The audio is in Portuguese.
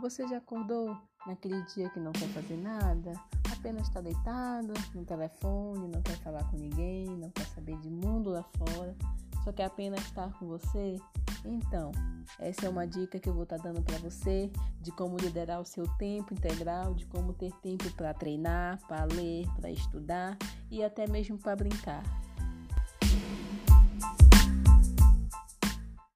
Você já acordou naquele dia que não quer fazer nada? Apenas está deitado no telefone, não quer falar com ninguém, não quer saber de mundo lá fora, só quer apenas estar com você? Então, essa é uma dica que eu vou estar tá dando para você de como liderar o seu tempo integral, de como ter tempo para treinar, para ler, para estudar e até mesmo para brincar.